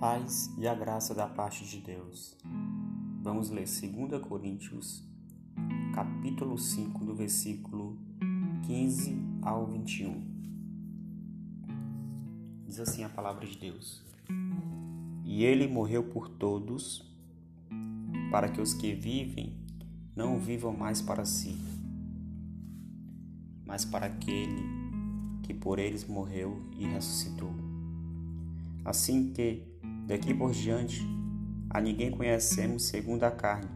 paz e a graça da parte de Deus. Vamos ler 2 Coríntios, capítulo 5, do versículo 15 ao 21. Diz assim a palavra de Deus: E ele morreu por todos, para que os que vivem não vivam mais para si, mas para aquele que por eles morreu e ressuscitou. Assim que Daqui por diante, a ninguém conhecemos segundo a carne.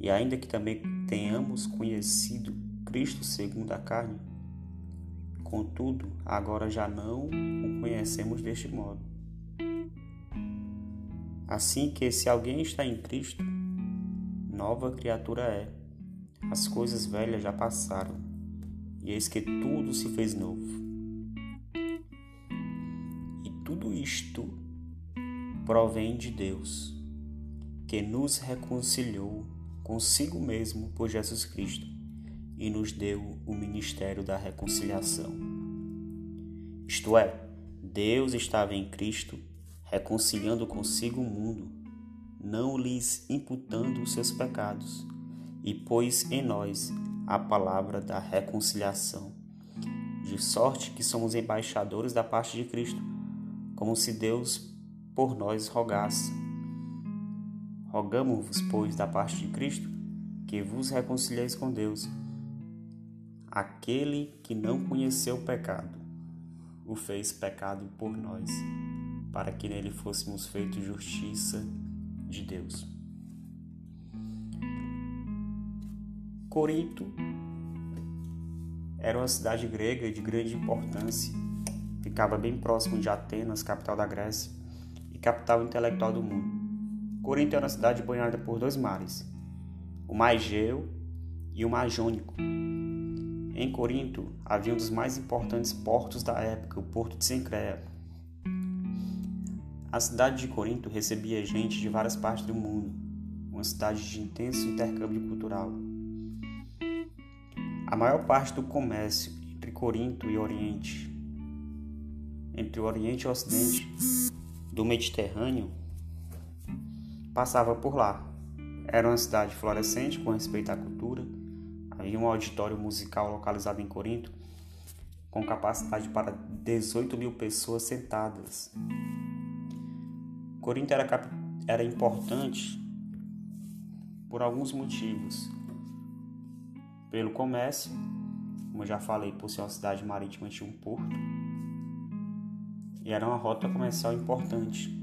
E ainda que também tenhamos conhecido Cristo segundo a carne, contudo, agora já não o conhecemos deste modo. Assim que se alguém está em Cristo, nova criatura é. As coisas velhas já passaram, e eis que tudo se fez novo. E tudo isto provém de Deus, que nos reconciliou consigo mesmo por Jesus Cristo e nos deu o ministério da reconciliação. Isto é, Deus estava em Cristo reconciliando consigo o mundo, não lhes imputando os seus pecados, e pôs em nós a palavra da reconciliação, de sorte que somos embaixadores da parte de Cristo, como se Deus por nós rogasse. Rogamos-vos, pois, da parte de Cristo, que vos reconcilieis com Deus. Aquele que não conheceu o pecado, o fez pecado por nós, para que nele fôssemos feitos justiça de Deus. Corinto era uma cidade grega de grande importância. Ficava bem próximo de Atenas, capital da Grécia capital intelectual do mundo. Corinto é uma cidade banhada por dois mares, o mar Egeu e o mar Jônico. Em Corinto havia um dos mais importantes portos da época, o porto de Sencreia. A cidade de Corinto recebia gente de várias partes do mundo, uma cidade de intenso intercâmbio cultural. A maior parte do comércio entre Corinto e Oriente, entre o Oriente e o Ocidente, do Mediterrâneo passava por lá. Era uma cidade florescente com respeito à cultura. Havia um auditório musical localizado em Corinto com capacidade para 18 mil pessoas sentadas. Corinto era, era importante por alguns motivos. Pelo comércio, como eu já falei, por ser uma cidade marítima, tinha um porto e era uma rota comercial importante.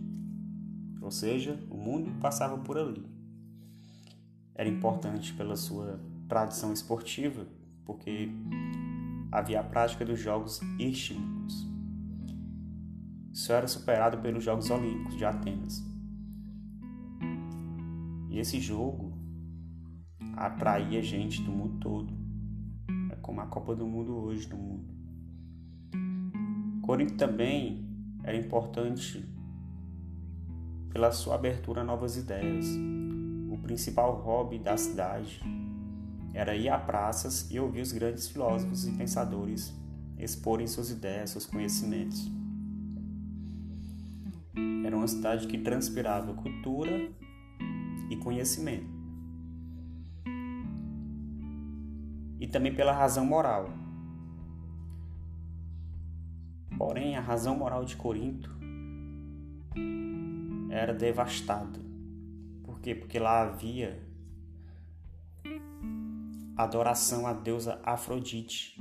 Ou seja, o mundo passava por ali. Era importante pela sua tradição esportiva, porque havia a prática dos Jogos Istmicos. Isso era superado pelos Jogos Olímpicos de Atenas. E esse jogo atraía gente do mundo todo. É como a Copa do Mundo hoje no mundo. Corinto também era importante pela sua abertura a novas ideias. O principal hobby da cidade era ir a praças e ouvir os grandes filósofos e pensadores exporem suas ideias, seus conhecimentos. Era uma cidade que transpirava cultura e conhecimento. E também pela razão moral. Porém, a razão moral de Corinto era devastada. Por quê? Porque lá havia adoração à deusa Afrodite,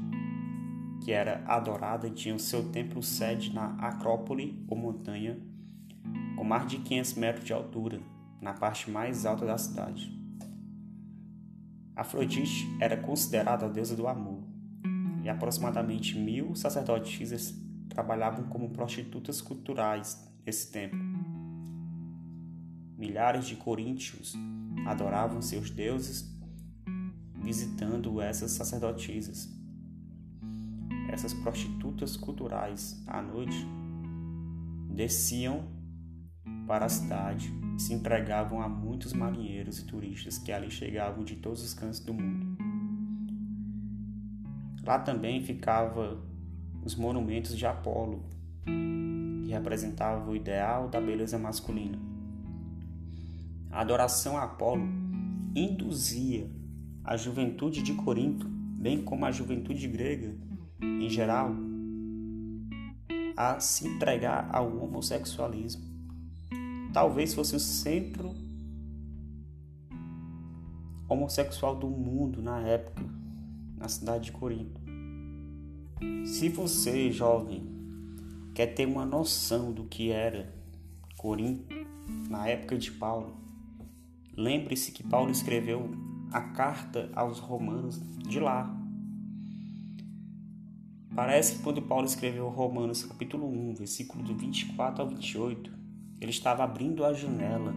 que era adorada e tinha o seu templo sede na Acrópole ou montanha, com mais de 500 metros de altura, na parte mais alta da cidade. Afrodite era considerada a deusa do amor, e aproximadamente mil sacerdotisas trabalhavam como prostitutas culturais nesse tempo. Milhares de coríntios adoravam seus deuses visitando essas sacerdotisas. Essas prostitutas culturais, à noite, desciam para a cidade e se entregavam a muitos marinheiros e turistas que ali chegavam de todos os cantos do mundo. Lá também ficava os monumentos de Apolo, que representava o ideal da beleza masculina. A adoração a Apolo induzia a juventude de Corinto, bem como a juventude grega em geral, a se entregar ao homossexualismo. Talvez fosse o centro homossexual do mundo na época, na cidade de Corinto. Se você, jovem, quer ter uma noção do que era Corinto na época de Paulo, lembre-se que Paulo escreveu a carta aos romanos de lá. Parece que quando Paulo escreveu Romanos capítulo 1, versículo do 24 ao 28, ele estava abrindo a janela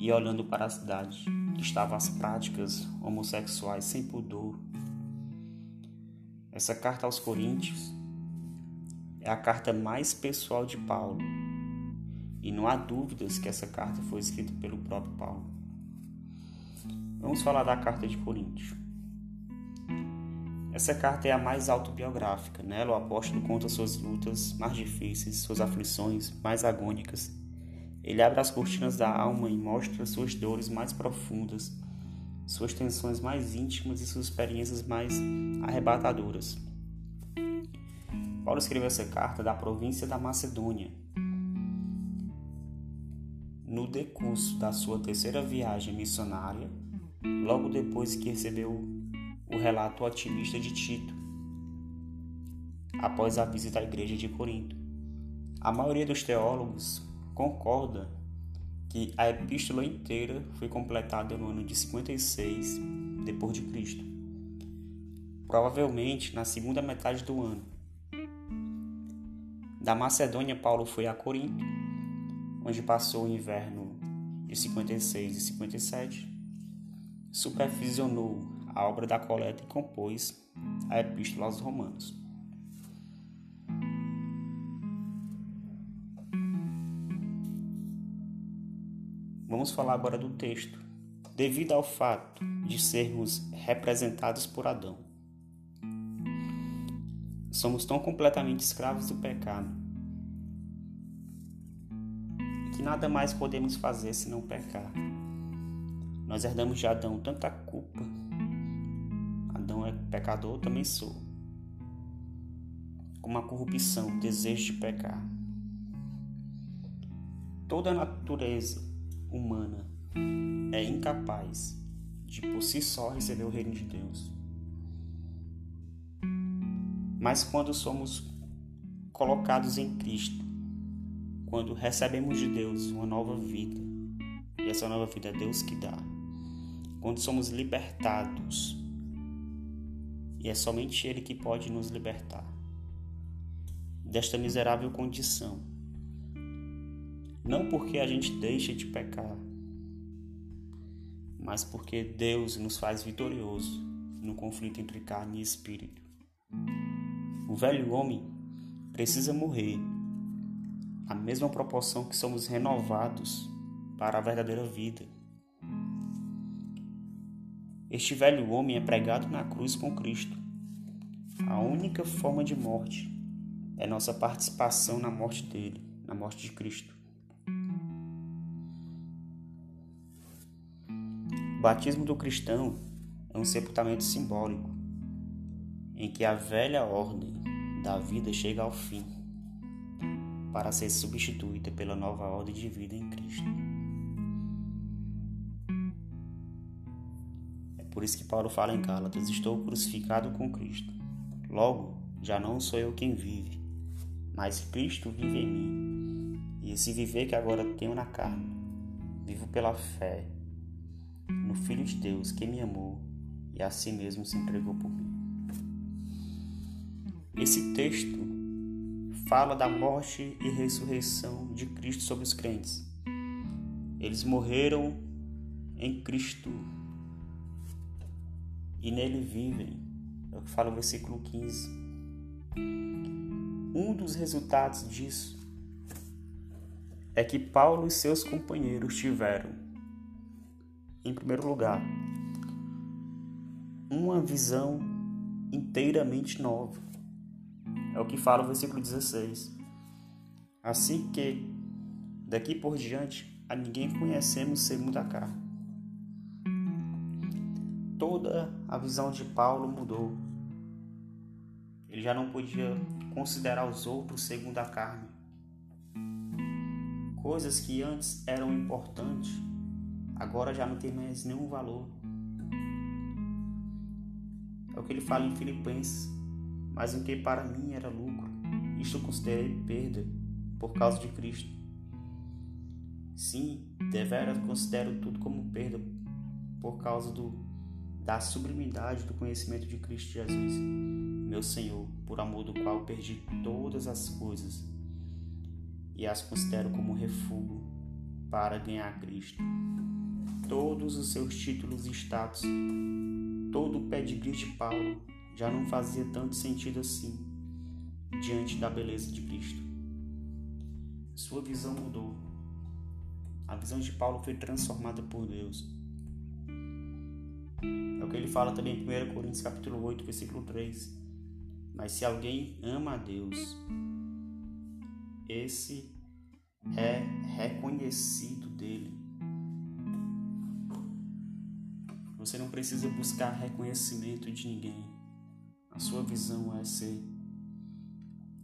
e olhando para a cidade, que estavam as práticas homossexuais sem pudor. Essa carta aos Coríntios é a carta mais pessoal de Paulo. E não há dúvidas que essa carta foi escrita pelo próprio Paulo. Vamos falar da carta de Coríntios. Essa carta é a mais autobiográfica. Nela, o apóstolo conta suas lutas mais difíceis, suas aflições mais agônicas. Ele abre as cortinas da alma e mostra suas dores mais profundas, suas tensões mais íntimas e suas experiências mais arrebatadoras. Paulo escreveu essa carta da província da Macedônia. No decurso da sua terceira viagem missionária, logo depois que recebeu o relato otimista de Tito, após a visita à igreja de Corinto. A maioria dos teólogos concorda que a epístola inteira foi completada no ano de 56 depois de Cristo. Provavelmente na segunda metade do ano, da Macedônia, Paulo foi a Corinto, onde passou o inverno de 56 e 57, supervisionou a obra da coleta e compôs a Epístola aos Romanos. Vamos falar agora do texto. Devido ao fato de sermos representados por Adão, somos tão completamente escravos do pecado que nada mais podemos fazer senão pecar. Nós herdamos de Adão tanta culpa. Adão é pecador, também sou. Como a corrupção, o desejo de pecar. Toda a natureza humana é incapaz de por si só receber o reino de Deus. Mas quando somos colocados em Cristo, quando recebemos de Deus uma nova vida, e essa nova vida é Deus que dá, quando somos libertados, e é somente Ele que pode nos libertar desta miserável condição. Não porque a gente deixa de pecar, mas porque Deus nos faz vitorioso no conflito entre carne e espírito. O velho homem precisa morrer, a mesma proporção que somos renovados para a verdadeira vida. Este velho homem é pregado na cruz com Cristo. A única forma de morte é nossa participação na morte dele, na morte de Cristo. O batismo do cristão é um sepultamento simbólico em que a velha ordem da vida chega ao fim para ser substituída pela nova ordem de vida em Cristo. É por isso que Paulo fala em Gálatas: Estou crucificado com Cristo. Logo, já não sou eu quem vive, mas Cristo vive em mim. E esse viver que agora tenho na carne, vivo pela fé no Filho de Deus que me amou e a si mesmo se entregou por mim. Esse texto fala da morte e ressurreição de Cristo sobre os crentes. Eles morreram em Cristo e nele vivem. É o que fala o versículo 15. Um dos resultados disso é que Paulo e seus companheiros tiveram, em primeiro lugar, uma visão inteiramente nova é o que fala o versículo 16. Assim que daqui por diante a ninguém conhecemos segundo a carne. Toda a visão de Paulo mudou. Ele já não podia considerar os outros segundo a carne. Coisas que antes eram importantes, agora já não tem mais nenhum valor. É o que ele fala em Filipenses. Mas o que para mim era lucro, isto considerei perda por causa de Cristo. Sim, deveras considero tudo como perda por causa do, da sublimidade do conhecimento de Cristo Jesus, meu Senhor, por amor do qual perdi todas as coisas e as considero como refúgio para ganhar Cristo. Todos os seus títulos e status, todo o pedigree de Paulo já não fazia tanto sentido assim diante da beleza de Cristo. Sua visão mudou. A visão de Paulo foi transformada por Deus. É o que ele fala também em 1 Coríntios capítulo 8, versículo 3. Mas se alguém ama a Deus, esse é reconhecido dele. Você não precisa buscar reconhecimento de ninguém. A sua visão é ser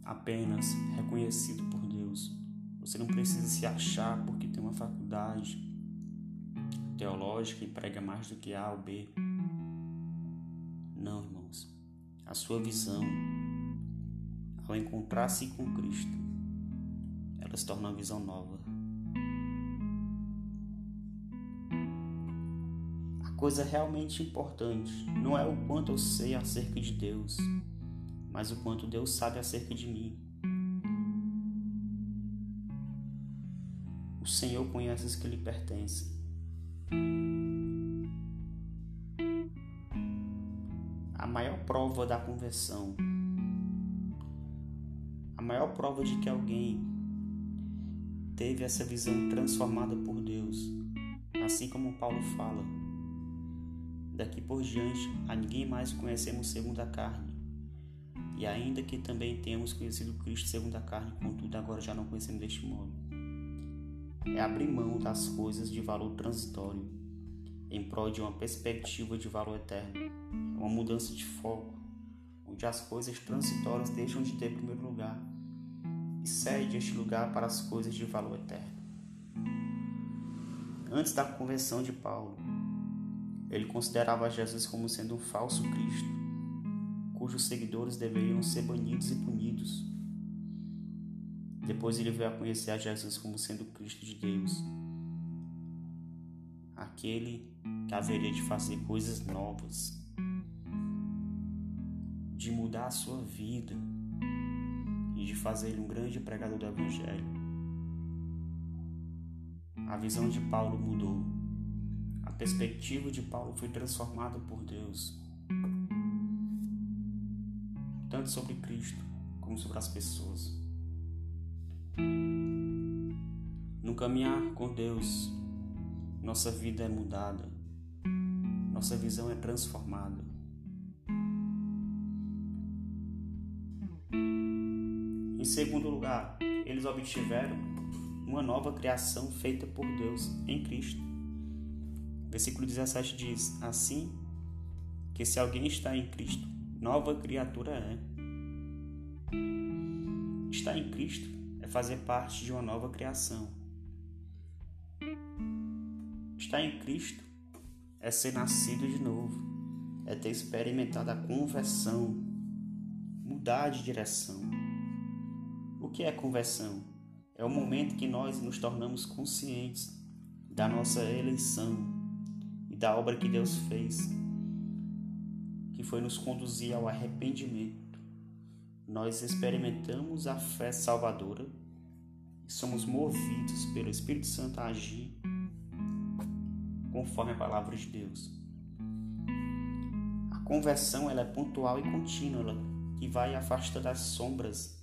apenas reconhecido por Deus. Você não precisa se achar porque tem uma faculdade teológica e prega mais do que A ou B. Não, irmãos. A sua visão, ao encontrar-se com Cristo, ela se torna uma visão nova. Coisa realmente importante não é o quanto eu sei acerca de Deus, mas o quanto Deus sabe acerca de mim. O Senhor conhece os que lhe pertencem. A maior prova da conversão, a maior prova de que alguém teve essa visão transformada por Deus, assim como Paulo fala. Daqui por diante, a ninguém mais conhecemos segundo a carne. E ainda que também tenhamos conhecido Cristo segundo a carne, contudo agora já não conhecemos deste modo. É abrir mão das coisas de valor transitório em prol de uma perspectiva de valor eterno. É uma mudança de foco, onde as coisas transitórias deixam de ter primeiro lugar e cede este lugar para as coisas de valor eterno. Antes da conversão de Paulo, ele considerava Jesus como sendo um falso Cristo, cujos seguidores deveriam ser banidos e punidos. Depois ele veio a conhecer a Jesus como sendo o Cristo de Deus, aquele que haveria de fazer coisas novas, de mudar a sua vida e de fazer ele um grande pregador do Evangelho. A visão de Paulo mudou. Perspectiva de Paulo foi transformada por Deus, tanto sobre Cristo como sobre as pessoas. No caminhar com Deus, nossa vida é mudada, nossa visão é transformada. segundo lugar, eles obtiveram uma nova criação feita por Deus em Cristo. Versículo 17 diz: Assim que se alguém está em Cristo, nova criatura é. Estar em Cristo é fazer parte de uma nova criação. Estar em Cristo é ser nascido de novo, é ter experimentado a conversão, mudar de direção. O que é conversão? É o momento que nós nos tornamos conscientes da nossa eleição e da obra que Deus fez, que foi nos conduzir ao arrependimento. Nós experimentamos a fé salvadora e somos movidos pelo Espírito Santo a agir conforme a palavra de Deus. A conversão ela é pontual e contínua, que vai afastando as sombras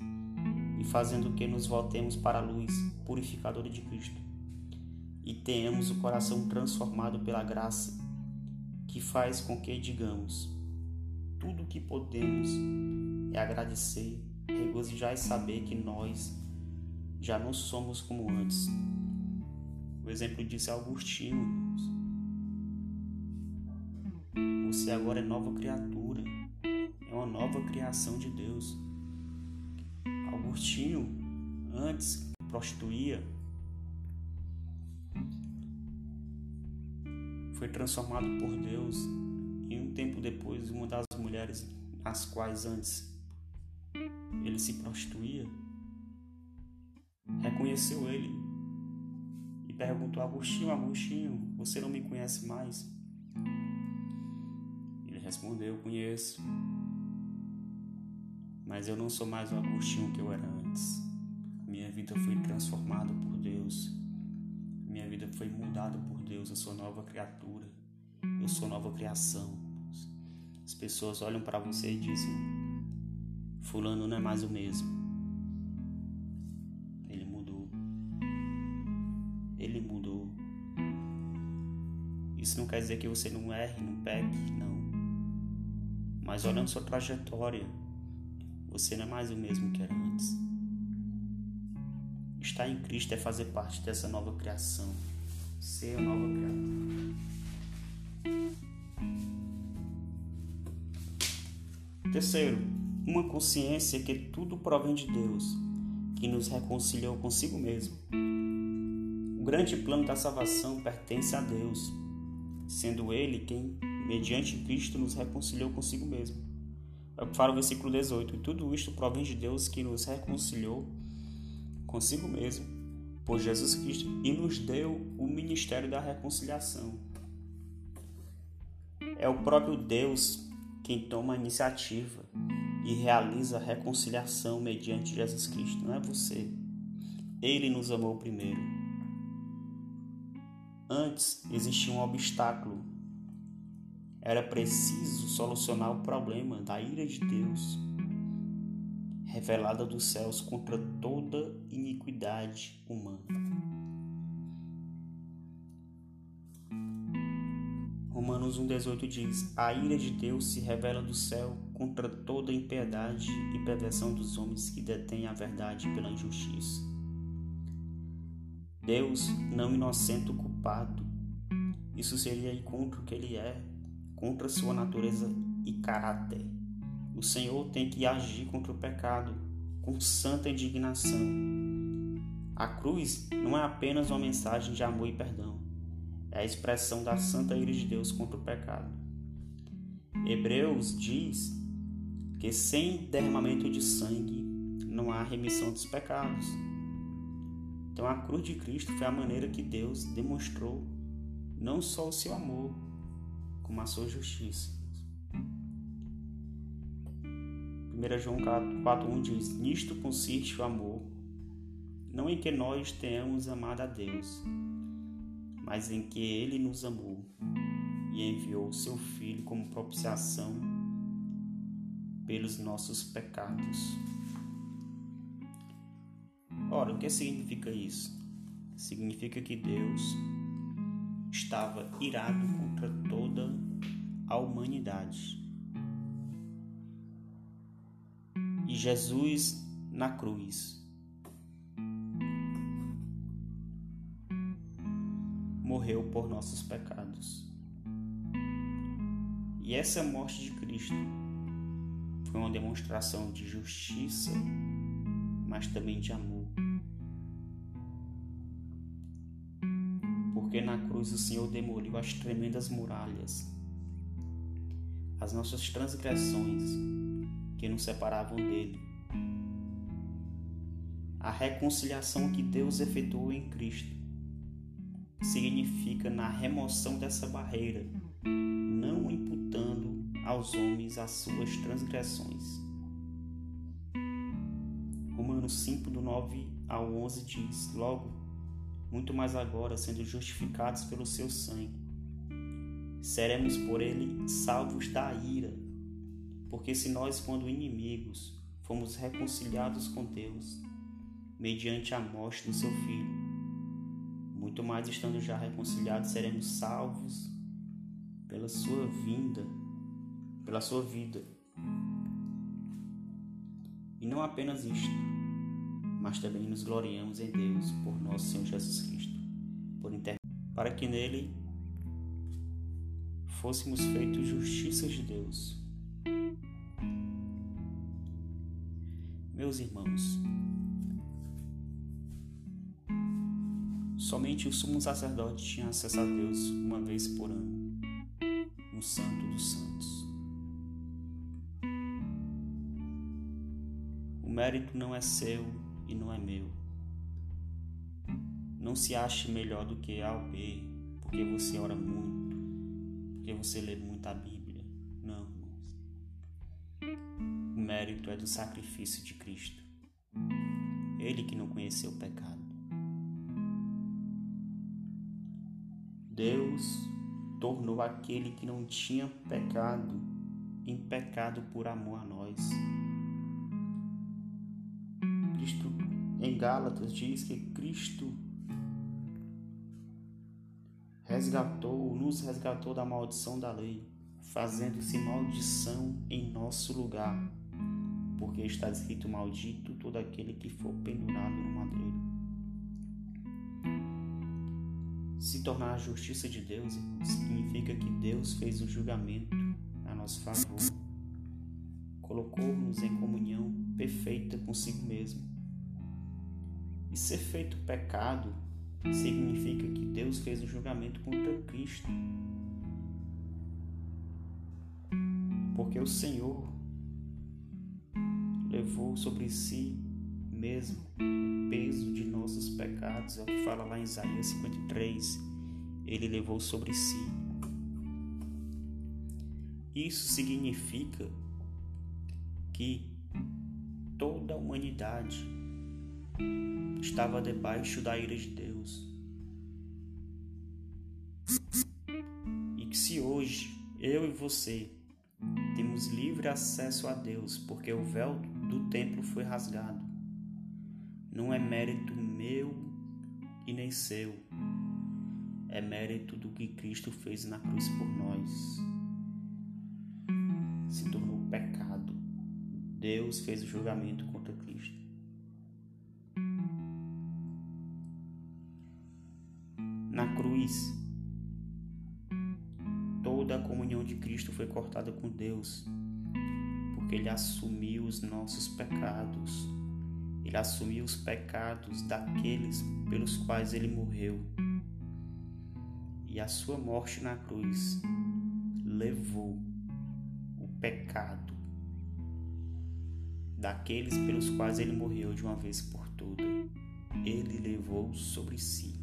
e fazendo que nos voltemos para a luz purificadora de Cristo e tenhamos o coração transformado pela graça, que faz com que digamos: tudo o que podemos é agradecer, regozijar e saber que nós já não somos como antes. O exemplo disso é. Você agora é nova criatura, é uma nova criação de Deus. Agostinho, antes prostituía, foi transformado por Deus e um tempo depois uma das mulheres as quais antes ele se prostituía reconheceu ele e perguntou a Agostinho, Agostinho, você não me conhece mais? Ele respondeu, conheço, mas eu não sou mais o Agostinho que eu era antes. Minha vida foi transformada por Deus. Minha vida foi mudada por Deus. Eu sou nova criatura. Eu sou nova criação. As pessoas olham para você e dizem: Fulano não é mais o mesmo. Ele mudou. Ele mudou. Isso não quer dizer que você não erre, não peque, não. Mas olhando sua trajetória, você não é mais o mesmo que era antes. Estar em Cristo é fazer parte dessa nova criação. Ser a nova criatura. Terceiro, uma consciência que tudo provém de Deus, que nos reconciliou consigo mesmo. O grande plano da salvação pertence a Deus, sendo Ele quem, mediante Cristo, nos reconciliou consigo mesmo. É o que fala o versículo 18. E tudo isto provém de Deus que nos reconciliou consigo mesmo por Jesus Cristo e nos deu o ministério da reconciliação. É o próprio Deus quem toma a iniciativa e realiza a reconciliação mediante Jesus Cristo, não é você. Ele nos amou primeiro. Antes existia um obstáculo. Era preciso solucionar o problema da ira de Deus, revelada dos céus contra toda iniquidade humana. Romanos 1,18 diz: A ira de Deus se revela do céu contra toda impiedade e perversão dos homens que detêm a verdade pela injustiça. Deus não inocenta o culpado. Isso seria contra o que ele é, contra sua natureza e caráter. O Senhor tem que agir contra o pecado com santa indignação. A cruz não é apenas uma mensagem de amor e perdão é a expressão da santa ira de Deus contra o pecado. Hebreus diz que sem derramamento de sangue não há remissão dos pecados. Então a cruz de Cristo foi a maneira que Deus demonstrou não só o seu amor, como a sua justiça. 1 João 4,1 diz: Nisto consiste o amor, não em que nós tenhamos amado a Deus, mas em que ele nos amou e enviou seu Filho como propiciação pelos nossos pecados. Ora, o que significa isso? Significa que Deus estava irado contra toda a humanidade. Jesus na cruz morreu por nossos pecados. E essa morte de Cristo foi uma demonstração de justiça, mas também de amor. Porque na cruz o Senhor demoliu as tremendas muralhas, as nossas transgressões que nos separavam dele. A reconciliação que Deus efetuou em Cristo significa na remoção dessa barreira, não imputando aos homens as suas transgressões. Romanos 5, do 9 ao 11 diz: Logo, muito mais agora, sendo justificados pelo seu sangue, seremos por ele salvos da ira. Porque se nós, quando inimigos, fomos reconciliados com Deus, mediante a morte do seu Filho, muito mais estando já reconciliados, seremos salvos pela sua vinda, pela sua vida. E não apenas isto, mas também nos gloriamos em Deus por nosso Senhor Jesus Cristo, por inter... para que nele fôssemos feitos justiça de Deus. Meus irmãos, somente o sumo sacerdote tinha acesso a Deus uma vez por ano, no Santo dos Santos. O mérito não é seu e não é meu. Não se ache melhor do que A ou B, porque você ora muito porque você lê muita Bíblia. Mérito é do sacrifício de Cristo. Ele que não conheceu o pecado. Deus tornou aquele que não tinha pecado em pecado por amor a nós. Cristo em Gálatas diz que Cristo resgatou, nos resgatou da maldição da lei, fazendo-se maldição em nosso lugar, porque está escrito maldito todo aquele que for pendurado no madeiro. Se tornar a justiça de Deus significa que Deus fez o julgamento a nosso favor, colocou-nos em comunhão perfeita consigo mesmo. E ser feito pecado significa que Deus fez o julgamento contra Cristo. Porque o Senhor levou sobre si mesmo o peso de nossos pecados, é o que fala lá em Isaías 53. Ele levou sobre si. Isso significa que toda a humanidade estava debaixo da ira de Deus. E que se hoje eu e você temos livre acesso a Deus, porque o véu do templo foi rasgado, não é mérito meu e nem seu, é mérito do que Cristo fez na cruz por nós. Se tornou pecado. Deus fez o julgamento contra Cristo. Na cruz, toda a comunhão de Cristo foi cortada com Deus, porque Ele assumiu os nossos pecados, Ele assumiu os pecados daqueles pelos quais Ele morreu. E a sua morte na cruz levou o pecado daqueles pelos quais Ele morreu de uma vez por todas. Ele levou sobre si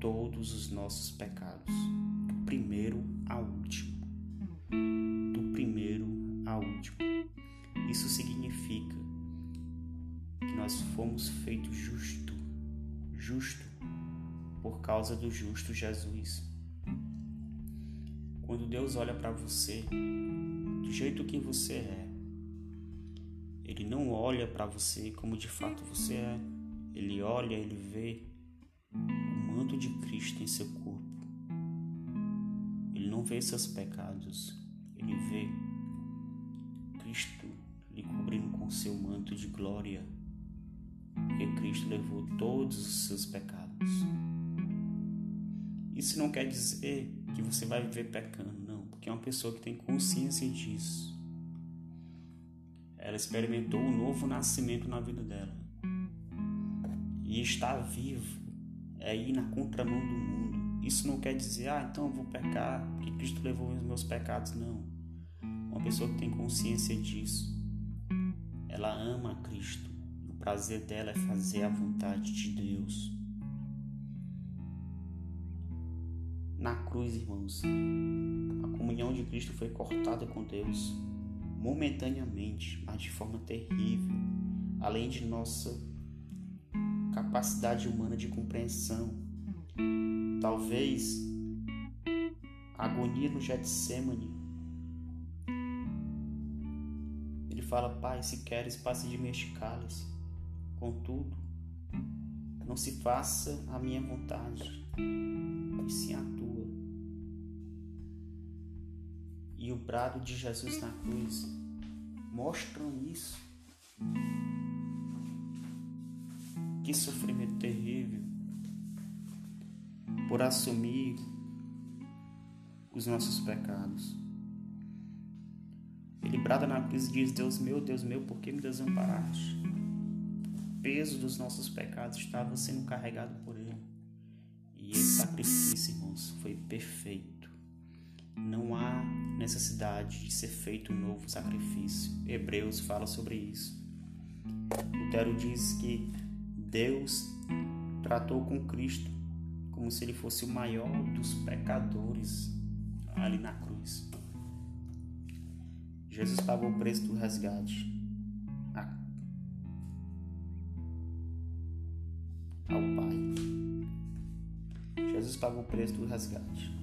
todos os nossos pecados, do primeiro ao último. Primeiro ao último. Isso significa que nós fomos feitos justo, justo por causa do justo Jesus. Quando Deus olha para você do jeito que você é, ele não olha para você como de fato você é. Ele olha, ele vê manto de Cristo em seu corpo. Ele não vê seus pecados, ele vê Cristo lhe cobrindo com seu manto de glória, porque Cristo levou todos os seus pecados. Isso não quer dizer que você vai viver pecando, não, porque é uma pessoa que tem consciência disso. Ela experimentou um novo nascimento na vida dela e está vivo é ir na contramão do mundo. Isso não quer dizer, ah, então eu vou pecar porque Cristo levou os meus pecados. Não. Uma pessoa que tem consciência disso, ela ama a Cristo. O prazer dela é fazer a vontade de Deus. Na cruz, irmãos, a comunhão de Cristo foi cortada com Deus momentaneamente, mas de forma terrível, além de nossa capacidade humana de compreensão. Talvez a agonia no Getsemane. Fala, Pai, se queres, passe de mim este cálice. Contudo, não se faça a minha vontade, e sim a tua. E o brado de Jesus na cruz mostram isso Que sofrimento terrível por assumir os nossos pecados. Ele brada na cruz e diz: Deus meu, Deus meu, por que me desamparaste? O peso dos nossos pecados estava sendo carregado por Ele. E esse sacrifício, irmãos, foi perfeito. Não há necessidade de ser feito um novo sacrifício. Hebreus fala sobre isso. Lutero diz que Deus tratou com Cristo como se ele fosse o maior dos pecadores ali na cruz. Jesus pagou o preço do resgate ao Pai. Jesus pagou o preço do resgate.